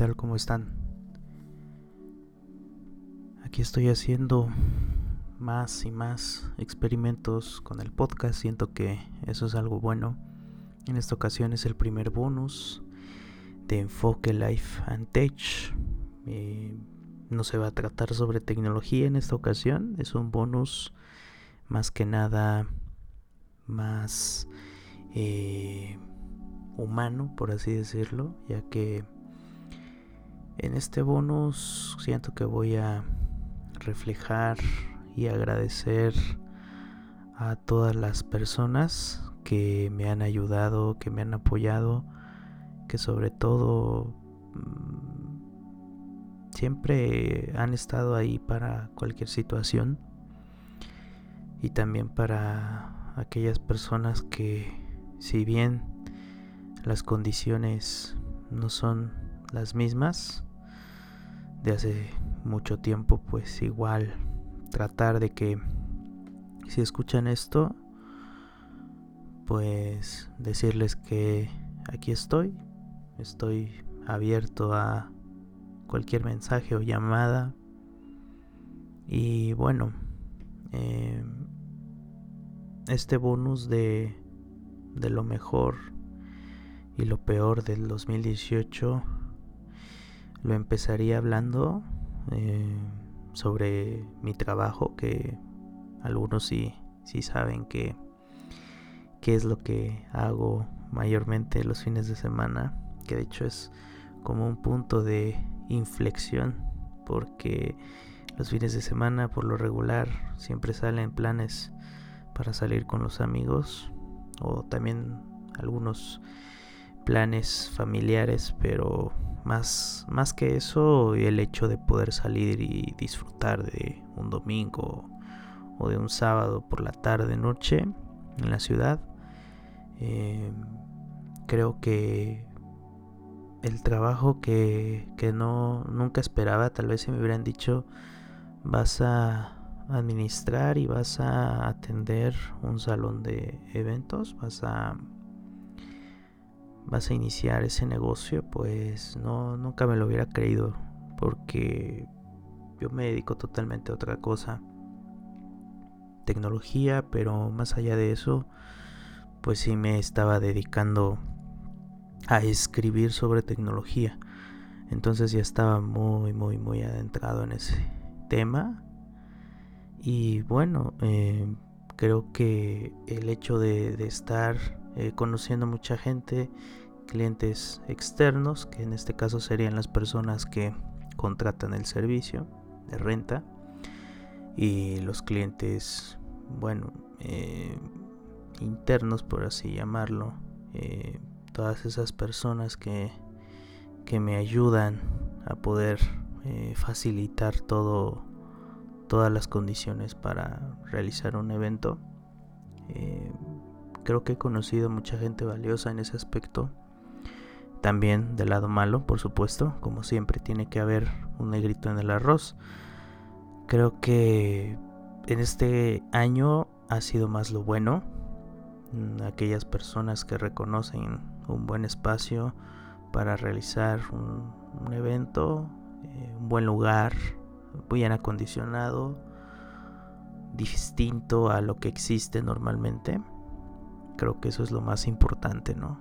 ¿qué tal? ¿Cómo están? Aquí estoy haciendo más y más experimentos con el podcast, siento que eso es algo bueno. En esta ocasión es el primer bonus de Enfoque Life and Tech. Eh, no se va a tratar sobre tecnología en esta ocasión, es un bonus más que nada más eh, humano, por así decirlo, ya que en este bonus siento que voy a reflejar y agradecer a todas las personas que me han ayudado, que me han apoyado, que sobre todo mm, siempre han estado ahí para cualquier situación y también para aquellas personas que si bien las condiciones no son las mismas de hace mucho tiempo, pues igual tratar de que si escuchan esto, pues decirles que aquí estoy, estoy abierto a cualquier mensaje o llamada. Y bueno, eh, este bonus de, de lo mejor y lo peor del 2018 lo empezaría hablando eh, sobre mi trabajo, que algunos sí, sí saben que qué es lo que hago mayormente los fines de semana, que de hecho es como un punto de inflexión, porque los fines de semana por lo regular siempre salen planes para salir con los amigos o también algunos planes familiares, pero más, más que eso, el hecho de poder salir y disfrutar de un domingo o de un sábado por la tarde, noche en la ciudad, eh, creo que el trabajo que, que no nunca esperaba, tal vez si me hubieran dicho vas a administrar y vas a atender un salón de eventos, vas a vas a iniciar ese negocio, pues no, nunca me lo hubiera creído, porque yo me dedico totalmente a otra cosa. Tecnología, pero más allá de eso, pues sí me estaba dedicando a escribir sobre tecnología. Entonces ya estaba muy, muy, muy adentrado en ese tema. Y bueno, eh, creo que el hecho de, de estar eh, conociendo mucha gente, clientes externos, que en este caso serían las personas que contratan el servicio de renta, y los clientes, bueno, eh, internos, por así llamarlo, eh, todas esas personas que, que me ayudan a poder facilitar todo todas las condiciones para realizar un evento creo que he conocido mucha gente valiosa en ese aspecto. También del lado malo, por supuesto, como siempre tiene que haber un negrito en el arroz. Creo que en este año ha sido más lo bueno. Mm, aquellas personas que reconocen un buen espacio para realizar un, evento, eh, un buen lugar, bien acondicionado, distinto a lo que existe normalmente creo que eso es lo más importante, ¿no?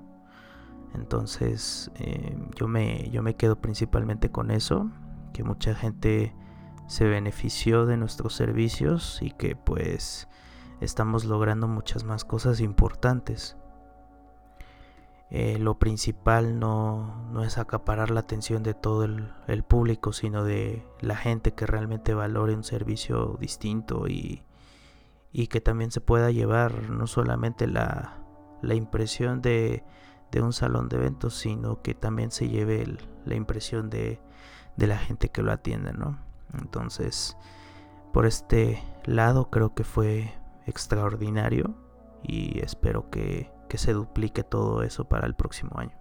Entonces eh, yo, me, yo me quedo principalmente con eso, que mucha gente se benefició de nuestros servicios y que pues estamos logrando muchas más cosas importantes. Eh, lo principal no, no, es acaparar la atención de todo el, el, público, sino de la gente que realmente valore un servicio distinto y, y que también se pueda llevar no solamente la, la impresión de, de, un salón de eventos, sino que también se lleve la impresión de, de, la gente que lo atiende, ¿no? Entonces, por este lado creo que fue extraordinario y espero que, que se duplique todo eso para el próximo año.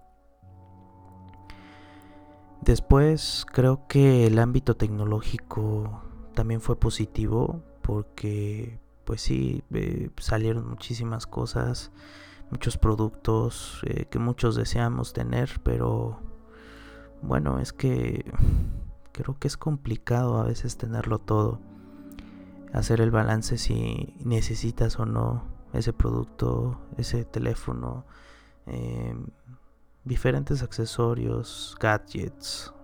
Después creo que el ámbito tecnológico también fue positivo porque pues sí, eh, salieron muchísimas cosas, muchos productos eh, que muchos deseamos tener, pero bueno, es que creo que es complicado a veces tenerlo todo. Hacer el balance si necesitas o no ese producto, ese teléfono, em, diferentes accesorios, gadgets.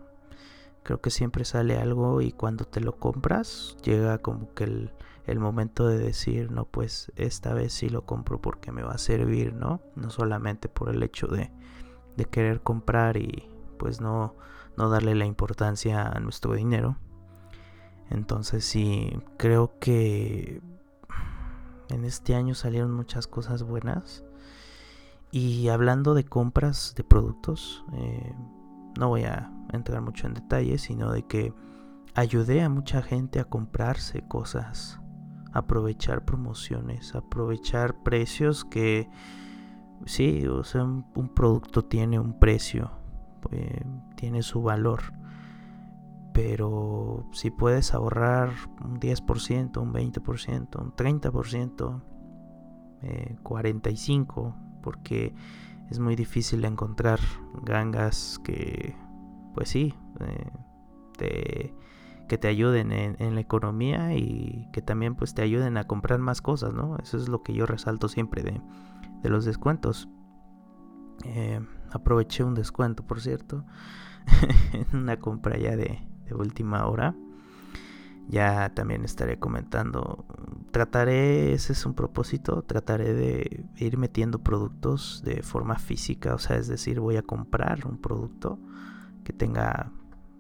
Creo que siempre sale algo y cuando te lo compras llega como que el, el momento de decir, no, pues esta vez sí lo compro porque me va a servir, ¿no? No solamente por el hecho de, de querer comprar y pues no, no darle la importancia a nuestro dinero. Entonces sí, creo que en este año salieron muchas cosas buenas. Y hablando de compras de productos, eh, no voy a entrar mucho en detalles, sino de que ayudé a mucha gente a comprarse cosas, aprovechar promociones, aprovechar precios que sí, o sea, un, producto tiene un precio, eh, tiene su valor. Pero si puedes ahorrar un 10%, un 20%, un 30%, eh, 45%, porque es muy difícil encontrar gangas que, pues sí, eh, que te ayuden en, la economía y que también pues te ayuden a comprar más cosas, ¿no? Eso es lo que yo resalto siempre de, los descuentos. Eh, aproveché un descuento, por cierto, en una compra ya de, de última hora. Ya también estaré comentando. Trataré, ese es un propósito, trataré de ir metiendo productos de forma física, o sea, es decir, voy a comprar un producto que tenga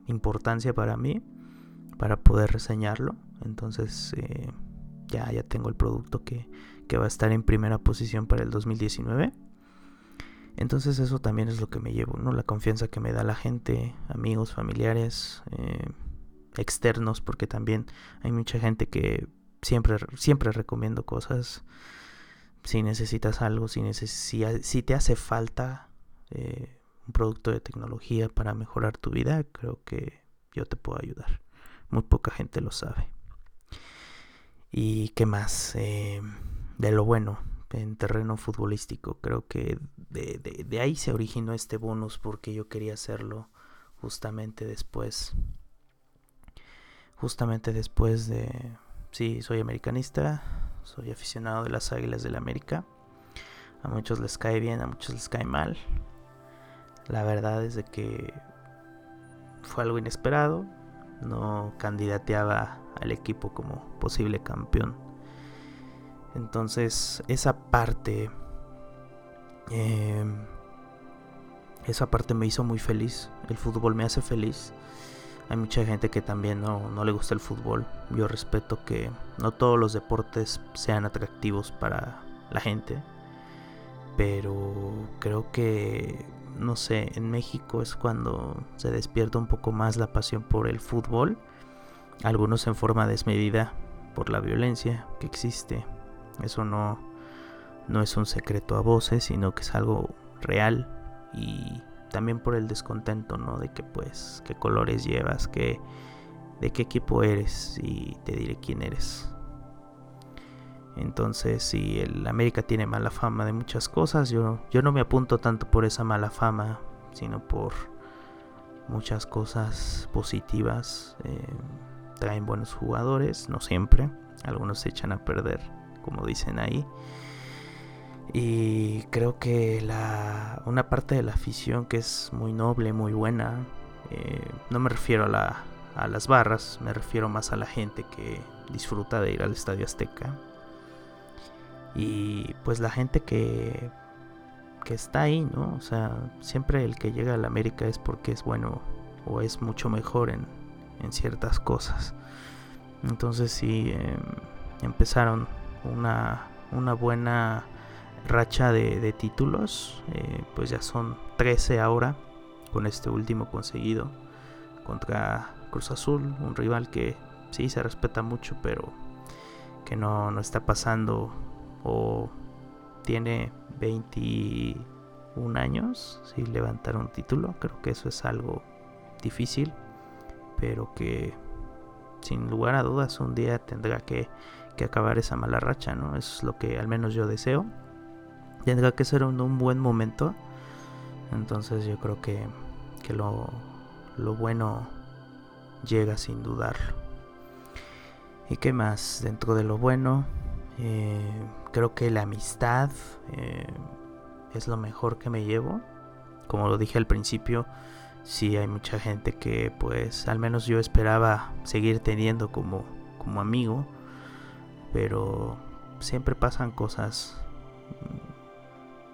importancia para mí para poder reseñarlo. Entonces eh, ya, ya tengo el producto que, que va a estar en primera posición para el 2019. Entonces eso también es lo que me llevo, ¿no? La confianza que me da la gente, amigos, familiares, eh, externos, porque también hay mucha gente que siempre, siempre recomiendo cosas. Si necesitas algo, si, si te hace falta eh, un producto de tecnología para mejorar tu vida, creo que yo te puedo ayudar. Muy poca gente lo sabe. ¿Y qué más? Eh, de lo bueno, en terreno futbolístico. Creo que de, ahí se originó este bonus porque yo quería hacerlo justamente después. Justamente después de... Sí, soy americanista, soy aficionado de las Águilas del la América. A muchos les cae bien, a muchos les cae mal. La verdad es de que fue algo inesperado. No candidateaba al equipo como posible campeón entonces, esa parte. Em, esa parte me hizo muy feliz. El fútbol me hace feliz. Hay mucha gente que también no, no, le gusta el fútbol. Yo respeto que no todos los deportes sean atractivos para la gente. Pero creo que, no sé, en México es cuando se despierta un poco más la pasión por el fútbol. Algunos en forma desmedida por la violencia que existe eso no, no es un secreto a voces, sino que es algo real y también por el descontento, ¿no? De que pues qué colores llevas, qué de qué equipo eres y te diré quién eres. Entonces, si el América tiene mala fama de muchas cosas, yo, yo no me apunto tanto por esa mala fama, sino por muchas cosas positivas. Eh, traen buenos jugadores, no siempre, algunos se echan a perder como dicen ahí. Y creo que la, una parte de la afición que es muy noble, muy buena, eh, no me refiero a, la, a las barras, me refiero más a la gente que disfruta de ir al Estadio Azteca. Y pues la gente que, que está ahí, ¿no? O sea, siempre el que llega a la América es porque es bueno o es mucho mejor en, en ciertas cosas. Entonces sí, em, empezaron una, una buena racha de, títulos. Eh, pues ya son 13 ahora con este último conseguido contra Cruz Azul, un rival que sí se respeta mucho, pero que no, no está pasando o tiene 21 años sin levantar un título. Creo que eso es algo difícil, pero que sin lugar a dudas un día tendrá que que acabar esa mala racha, ¿no? es lo que al menos yo deseo. Tendrá que ser un, buen momento. Entonces yo creo que, que lo, lo bueno llega sin dudarlo. ¿Y qué más? Dentro de lo bueno, eh, creo que la amistad eh, es lo mejor que me llevo. Como lo dije al principio, sí hay mucha gente que pues al menos yo esperaba seguir teniendo como, como amigo. Pero siempre pasan cosas.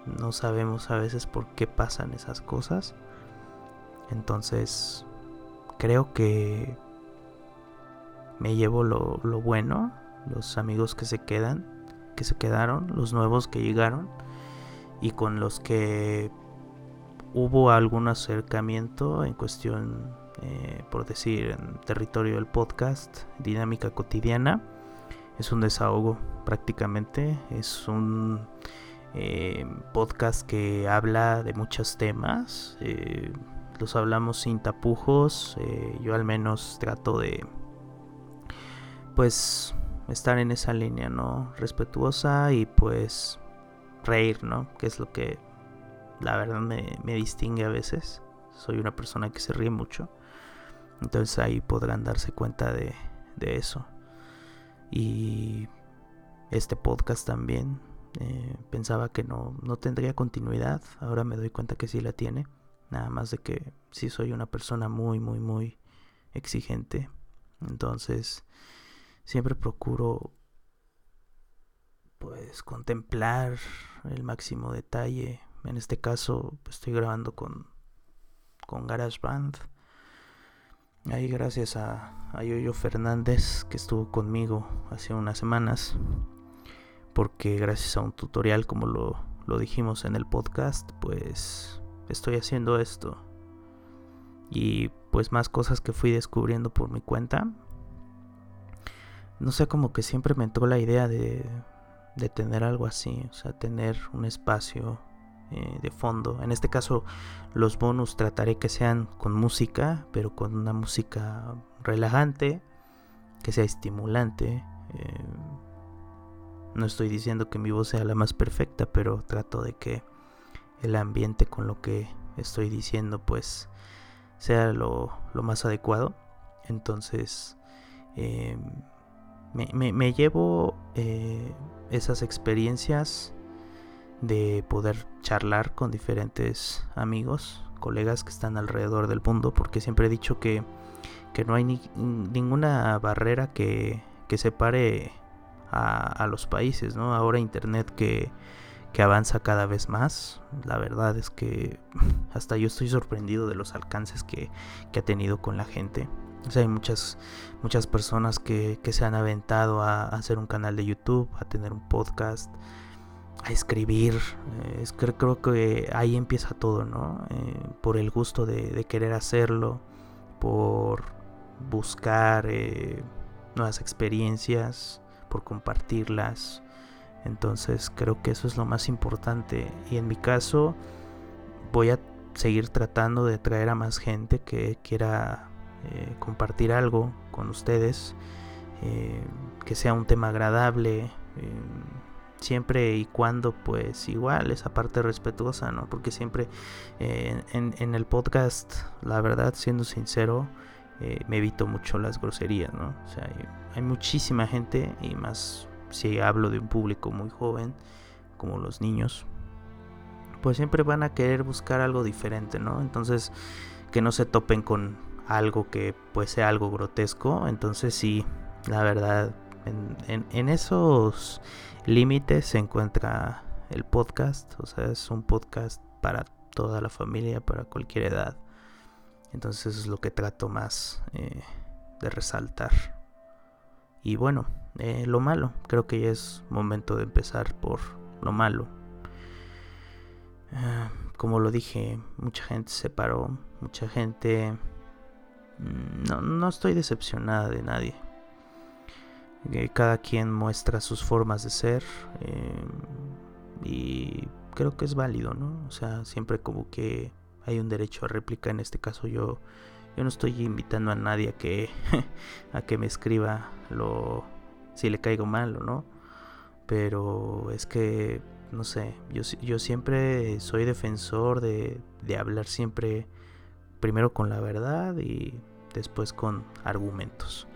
No sabemos a veces por qué pasan esas cosas. Entonces, creo que me llevo lo, bueno, los amigos que se quedan, que se quedaron, los nuevos que llegaron y con los que hubo algún acercamiento en cuestión, eh, por decir, en territorio del podcast, dinámica cotidiana. Es un desahogo prácticamente, es un eh, podcast que habla de muchos temas, eh, los hablamos sin tapujos, yo al menos trato de pues estar en esa línea, ¿no? Respetuosa y pues reír, ¿no? Que es lo que la verdad me, distingue a veces. Soy una persona que se ríe mucho. Entonces ahí podrán darse cuenta de, eso. Y este podcast también. Eh, pensaba que no, no tendría continuidad. Ahora me doy cuenta que sí la tiene. Nada más de que sí soy una persona muy, muy, muy exigente. Entonces siempre procuro pues contemplar el máximo detalle. En este caso estoy grabando con, con GarageBand. Ahí gracias a, a Yoyo Fernández que estuvo conmigo hace unas semanas. Porque gracias a un tutorial como lo, lo dijimos en el podcast, pues estoy haciendo esto. Y pues más cosas que fui descubriendo por mi cuenta no sé, como que siempre me entró la idea de, de tener algo así, o sea, tener un espacio eh, de fondo. En este caso, los bonus trataré que sean con música, pero con una música relajante, que sea estimulante. Eh, no estoy diciendo que mi voz sea la más perfecta, pero trato de que el ambiente con lo que estoy diciendo, pues, sea lo, lo más adecuado. Entonces, eh, me, llevo eh, esas experiencias de poder charlar con diferentes amigos, colegas que están alrededor del mundo, porque siempre he dicho que, no hay ninguna barrera que, separe a, los países, ¿no? Ahora Internet que, que avanza cada vez más, la verdad es que hasta yo estoy sorprendido de los alcances que, que ha tenido con la gente. Hay muchas, muchas personas que, se han aventado a, hacer un canal de YouTube, a tener un podcast, a escribir. Eh, es, creo, creo, que ahí empieza todo, ¿no? Eh, por el gusto de, querer hacerlo, por buscar eh, nuevas experiencias, por compartirlas. Entonces creo que eso es lo más importante. Y en mi caso voy a seguir tratando de traer a más gente que quiera eh, compartir algo con ustedes, eh, que sea un tema agradable, eh, siempre y cuando pues igual esa parte respetuosa, ¿no? Porque siempre en, el podcast, la verdad, siendo sincero, me evito mucho las groserías, ¿no? O sea, hay, hay muchísima gente y más si hablo de un público muy joven, como los niños, pues siempre van a querer buscar algo diferente, ¿no? Entonces, que no se topen con algo que pues sea algo grotesco. Entonces sí, la verdad, en, esos límites se encuentra el podcast. O sea, es un podcast para toda la familia, para cualquier edad. Entonces es lo que trato más eh, de resaltar. Y bueno, eh, lo malo, creo que ya es momento de empezar por lo malo. Ah, como lo dije, mucha gente se paró, mucha gente no, no estoy decepcionada de nadie. cada quien muestra sus formas de ser eh, y creo que es válido, ¿no? O sea, siempre como que hay un derecho a réplica. En este caso yo, yo no estoy invitando a nadie a que, a que me escriba lo, si le caigo mal o no. Pero es que, no sé, yo, yo siempre soy defensor de, de hablar siempre primero con la verdad y después con argumentos.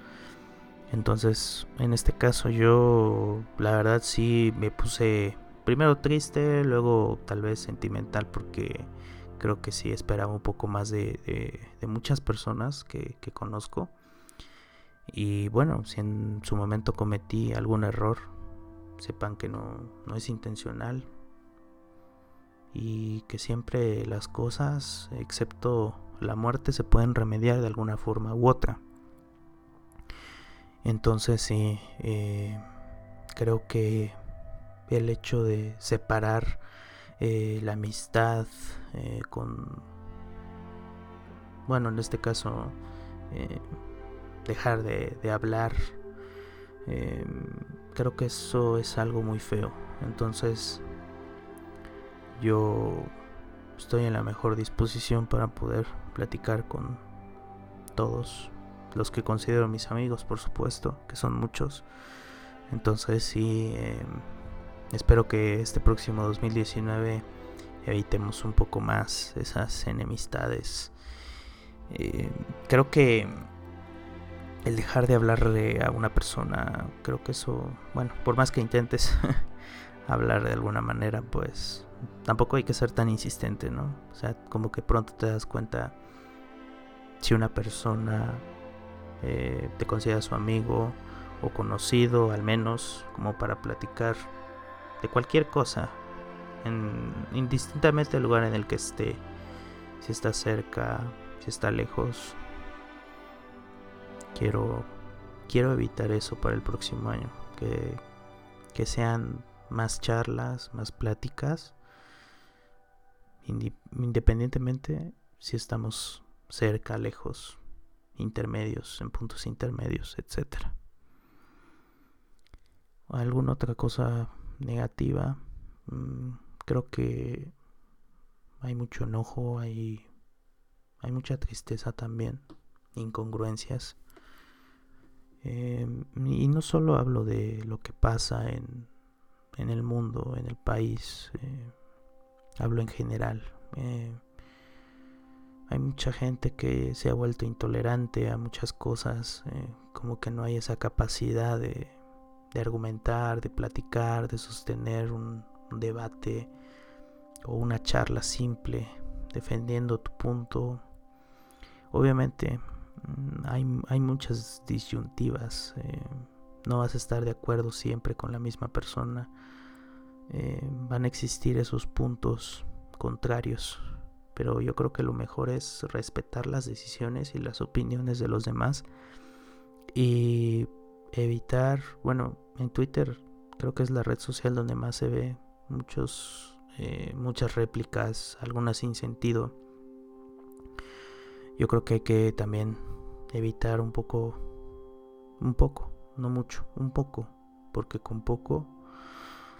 Entonces, en este caso yo la verdad sí me puse primero triste, luego tal vez sentimental porque creo que sí esperaba un poco más de, muchas personas que, conozco. Y bueno, si en su momento cometí algún error, sepan que no, no es intencional. Y que siempre las cosas, excepto la muerte, se pueden remediar de alguna forma u otra. Entonces sí, eh, creo que el hecho de separar eh, la amistad eh, con, bueno, en este caso, dejar de, de hablar, creo que eso es algo muy feo. Entonces, yo estoy en la mejor disposición para poder platicar con todos los que considero mis amigos, por supuesto, que son muchos. Entonces sí, em, espero que este próximo 2019 evitemos un poco más esas enemistades. Em, creo que el dejar de hablarle a una persona, creo que eso, bueno, por más que intentes hablar de alguna manera, pues tampoco hay que ser tan insistente, ¿no? O sea, como que pronto te das cuenta si una persona eh, te considera su amigo o conocido al menos como para platicar de cualquier cosa indistintamente del lugar en el que esté si está cerca si está lejos quiero quiero evitar eso para el próximo año que, que sean más charlas más pláticas independientemente si estamos cerca lejos intermedios, en puntos intermedios, etcétera. ¿Alguna otra cosa negativa? Mm, creo que hay mucho enojo, hay, hay mucha tristeza también, incongruencias. Em, y no solo hablo de lo que pasa en, en el mundo, en el país, eh, hablo en general. Eh, hay mucha gente que se ha vuelto intolerante a muchas cosas, eh, como que no hay esa capacidad de, argumentar, de platicar, de sostener un, debate o una charla simple defendiendo tu punto. Obviamente mm, hay, muchas disyuntivas, eh, no vas a estar de acuerdo siempre con la misma persona, eh, van a existir esos puntos contrarios pero yo creo que lo mejor es respetar las decisiones y las opiniones de los demás y evitar, bueno, en Twitter creo que es la red social donde más se ve muchos, eh, muchas réplicas, algunas sin sentido. Yo creo que hay que también evitar un poco, un poco, no mucho, un poco, porque con poco,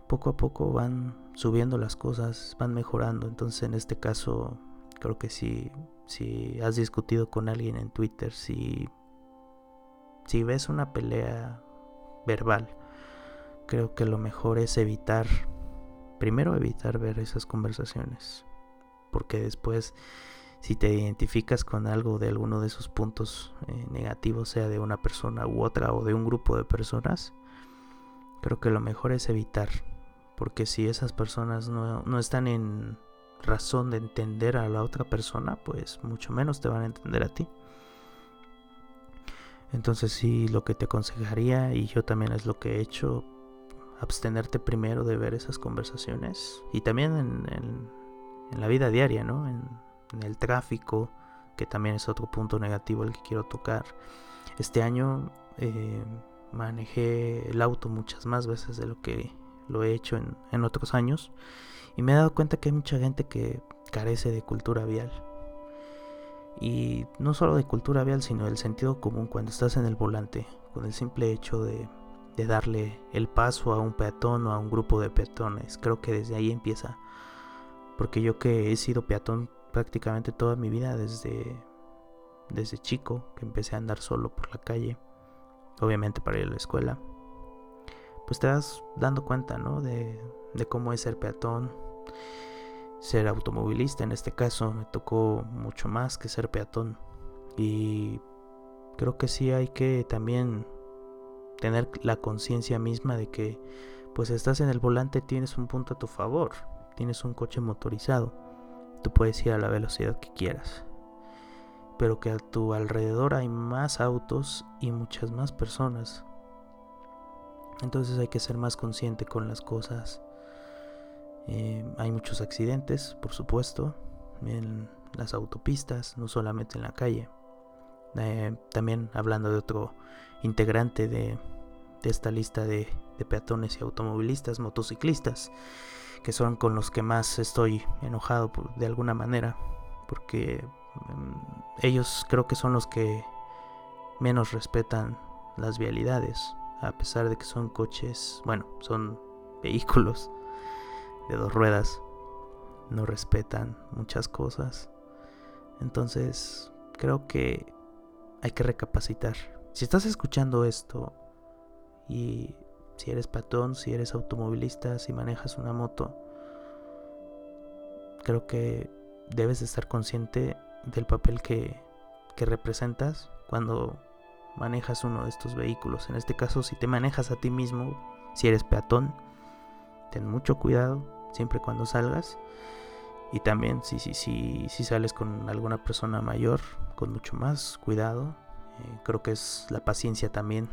poco a poco van subiendo las cosas, van mejorando. Entonces en este caso creo que si, si has discutido con alguien en Twitter, si, si ves una pelea verbal, creo que lo mejor es evitar, primero evitar ver esas conversaciones, porque después si te identificas con algo de alguno de esos puntos eh, negativos, sea de una persona u otra o de un grupo de personas, creo que lo mejor es evitar, porque si esas personas no, no están en razón de entender a la otra persona, pues mucho menos te van a entender a ti. Entonces sí, lo que te aconsejaría, y yo también es lo que he hecho, abstenerte primero de ver esas conversaciones. Y también en, la vida diaria, ¿no? En, el tráfico, que también es otro punto negativo el que quiero tocar. Este año eh, manejé el auto muchas más veces de lo que lo he hecho en, en otros años. Y me he dado cuenta que hay mucha gente que carece de cultura vial. Y no solo de cultura vial, sino del sentido común cuando estás en el volante, con el simple hecho de, darle el paso a un peatón o a un grupo de peatones. Creo que desde ahí empieza. Porque yo que he sido peatón prácticamente toda mi vida desde, desde chico, que empecé a andar solo por la calle, obviamente para ir a la escuela, pues te das dando cuenta, ¿no? De, de cómo es ser peatón, ser automovilista. En este caso me tocó mucho más que ser peatón. Y creo que sí hay que también tener la conciencia misma de que pues estás en el volante, tienes un punto a tu favor, tienes un coche motorizado, tú puedes ir a la velocidad que quieras, pero que a tu alrededor hay más autos y muchas más personas. Entonces hay que ser más consciente con las cosas. Eh, hay muchos accidentes, por supuesto, en las autopistas, no solamente en la calle. Eh, también hablando de otro integrante de, esta lista de, peatones y automovilistas, motociclistas, que son con los que más estoy enojado de alguna manera, porque mm, ellos creo que son los que menos respetan las vialidades, a pesar de que son coches, bueno, son vehículos de dos ruedas, no respetan muchas cosas. Entonces, creo que hay que recapacitar. Si estás escuchando esto y si eres patón, si eres automovilista, si manejas una moto, creo que debes de estar consciente del papel que, que representas cuando manejas uno de estos vehículos. En este caso, si te manejas a ti mismo, si eres peatón, ten mucho cuidado siempre cuando salgas. Y también si, si, si, si sales con alguna persona mayor, con mucho más cuidado. Eh, creo que es la paciencia también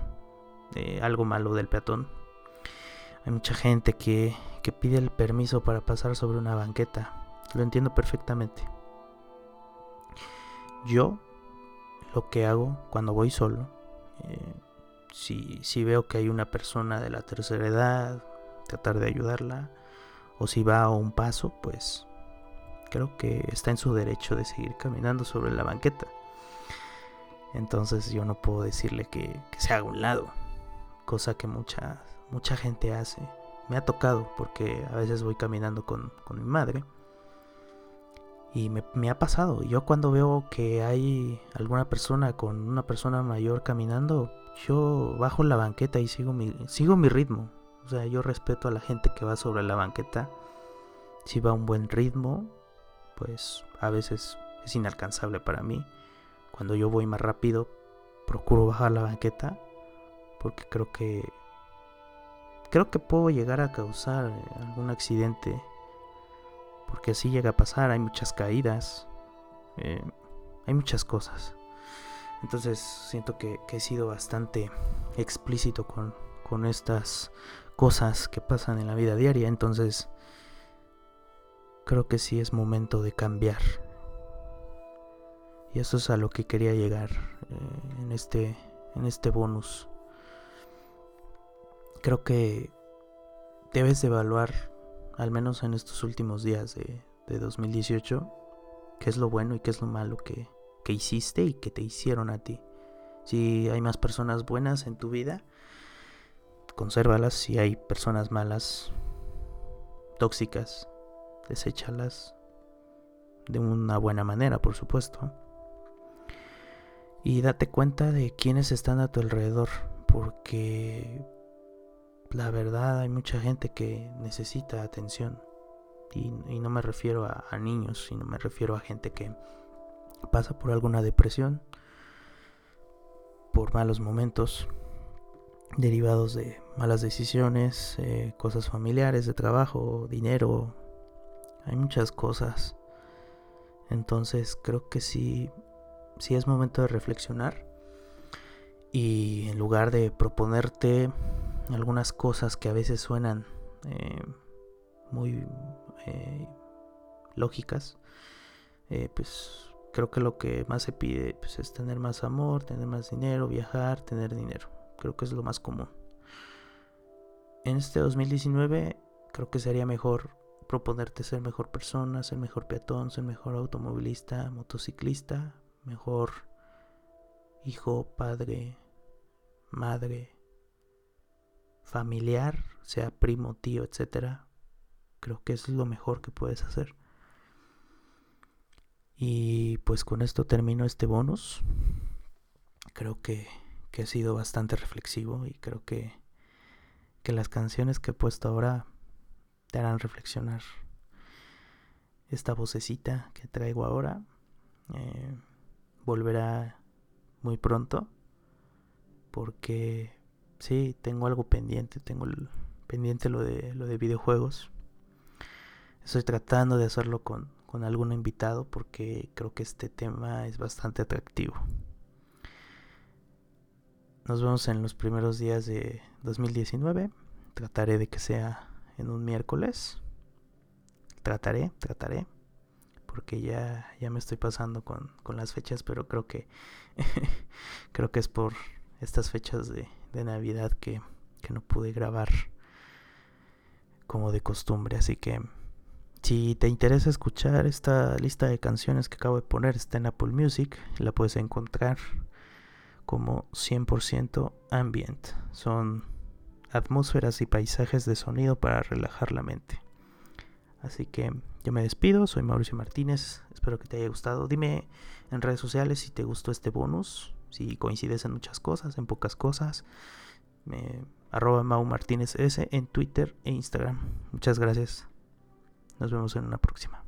algo malo del peatón. Hay mucha gente que, que pide el permiso para pasar sobre una banqueta. Lo entiendo perfectamente. Yo lo que hago cuando voy solo, eh, si, si veo que hay una persona de la tercera edad, tratar de ayudarla, o si va a un paso, pues creo que está en su derecho de seguir caminando sobre la banqueta. Entonces yo no puedo decirle que, se haga un lado, cosa que mucha, mucha gente hace. Me ha tocado porque a veces voy caminando con, con mi madre y me, me, ha pasado. Yo cuando veo que hay alguna persona con una persona mayor caminando, yo bajo la banqueta y sigo mi, sigo mi ritmo. O sea, yo respeto a la gente que va sobre la banqueta. Si va a un buen ritmo, pues a veces es inalcanzable para mí. Cuando yo voy más rápido, procuro bajar la banqueta porque creo que creo que puedo llegar a causar algún accidente porque así llega a pasar, hay muchas caídas, eh, hay muchas cosas. Entonces siento que, he sido bastante explícito con, con estas cosas que pasan en la vida diaria. Entonces creo que sí es momento de cambiar. Y eso es a lo que quería llegar eh, en, este, en este bonus. Creo que debes evaluar, al menos en estos últimos días de, de 2018, qué es lo bueno y qué es lo malo que, que hiciste y que te hicieron a ti. Si hay más personas buenas en tu vida, consérvalas. Si hay personas malas, tóxicas, deséchalas de una buena manera, por supuesto. Y date cuenta de quiénes están a tu alrededor, porque la verdad hay mucha gente que necesita atención. Y, no me refiero a, niños, sino me refiero a gente que pasa por alguna depresión, por malos momentos, derivados de malas decisiones, eh, cosas familiares, de trabajo, dinero. Hay muchas cosas. Entonces creo que sí, sí es momento de reflexionar. Y en lugar de proponerte algunas cosas que a veces suenan eh, muy eh, lógicas, pues creo que lo que más se pide pues, es tener más amor, tener más dinero, viajar, tener dinero. Creo que es lo más común. En este 2019 creo que sería mejor proponerte ser mejor persona, ser mejor peatón, ser mejor automovilista, motociclista, mejor hijo, padre, madre, familiar, sea primo, tío, etcétera. Creo que es lo mejor que puedes hacer. Y pues con esto termino este bonus. Creo que que ha sido bastante reflexivo y creo que, que las canciones que he puesto ahora te harán reflexionar. esta vocecita que traigo ahora eh, volverá muy pronto porque sí tengo algo pendiente tengo pendiente lo de lo de videojuegos. Estoy tratando de hacerlo con, con algún invitado porque creo que este tema es bastante atractivo. Nos vemos en los primeros días de 2019 trataré de que sea en un miércoles. Trataré, trataré, porque ya, ya me estoy pasando con, las fechas, pero creo que creo que es por estas fechas de, Navidad que, que, no pude grabar como de costumbre, así que si te interesa escuchar esta lista de canciones que acabo de poner, está en Apple Music, la puedes encontrar como 100% ambient. Son atmósferas y paisajes de sonido para relajar la mente. Así que yo me despido, soy Mauricio Martínez, espero que te haya gustado. Dime en redes sociales si te gustó este bonus, si coincides en muchas cosas, en pocas cosas. Me, arroba Mau Martínez S en Twitter e Instagram. Muchas gracias. Nos vemos en una próxima.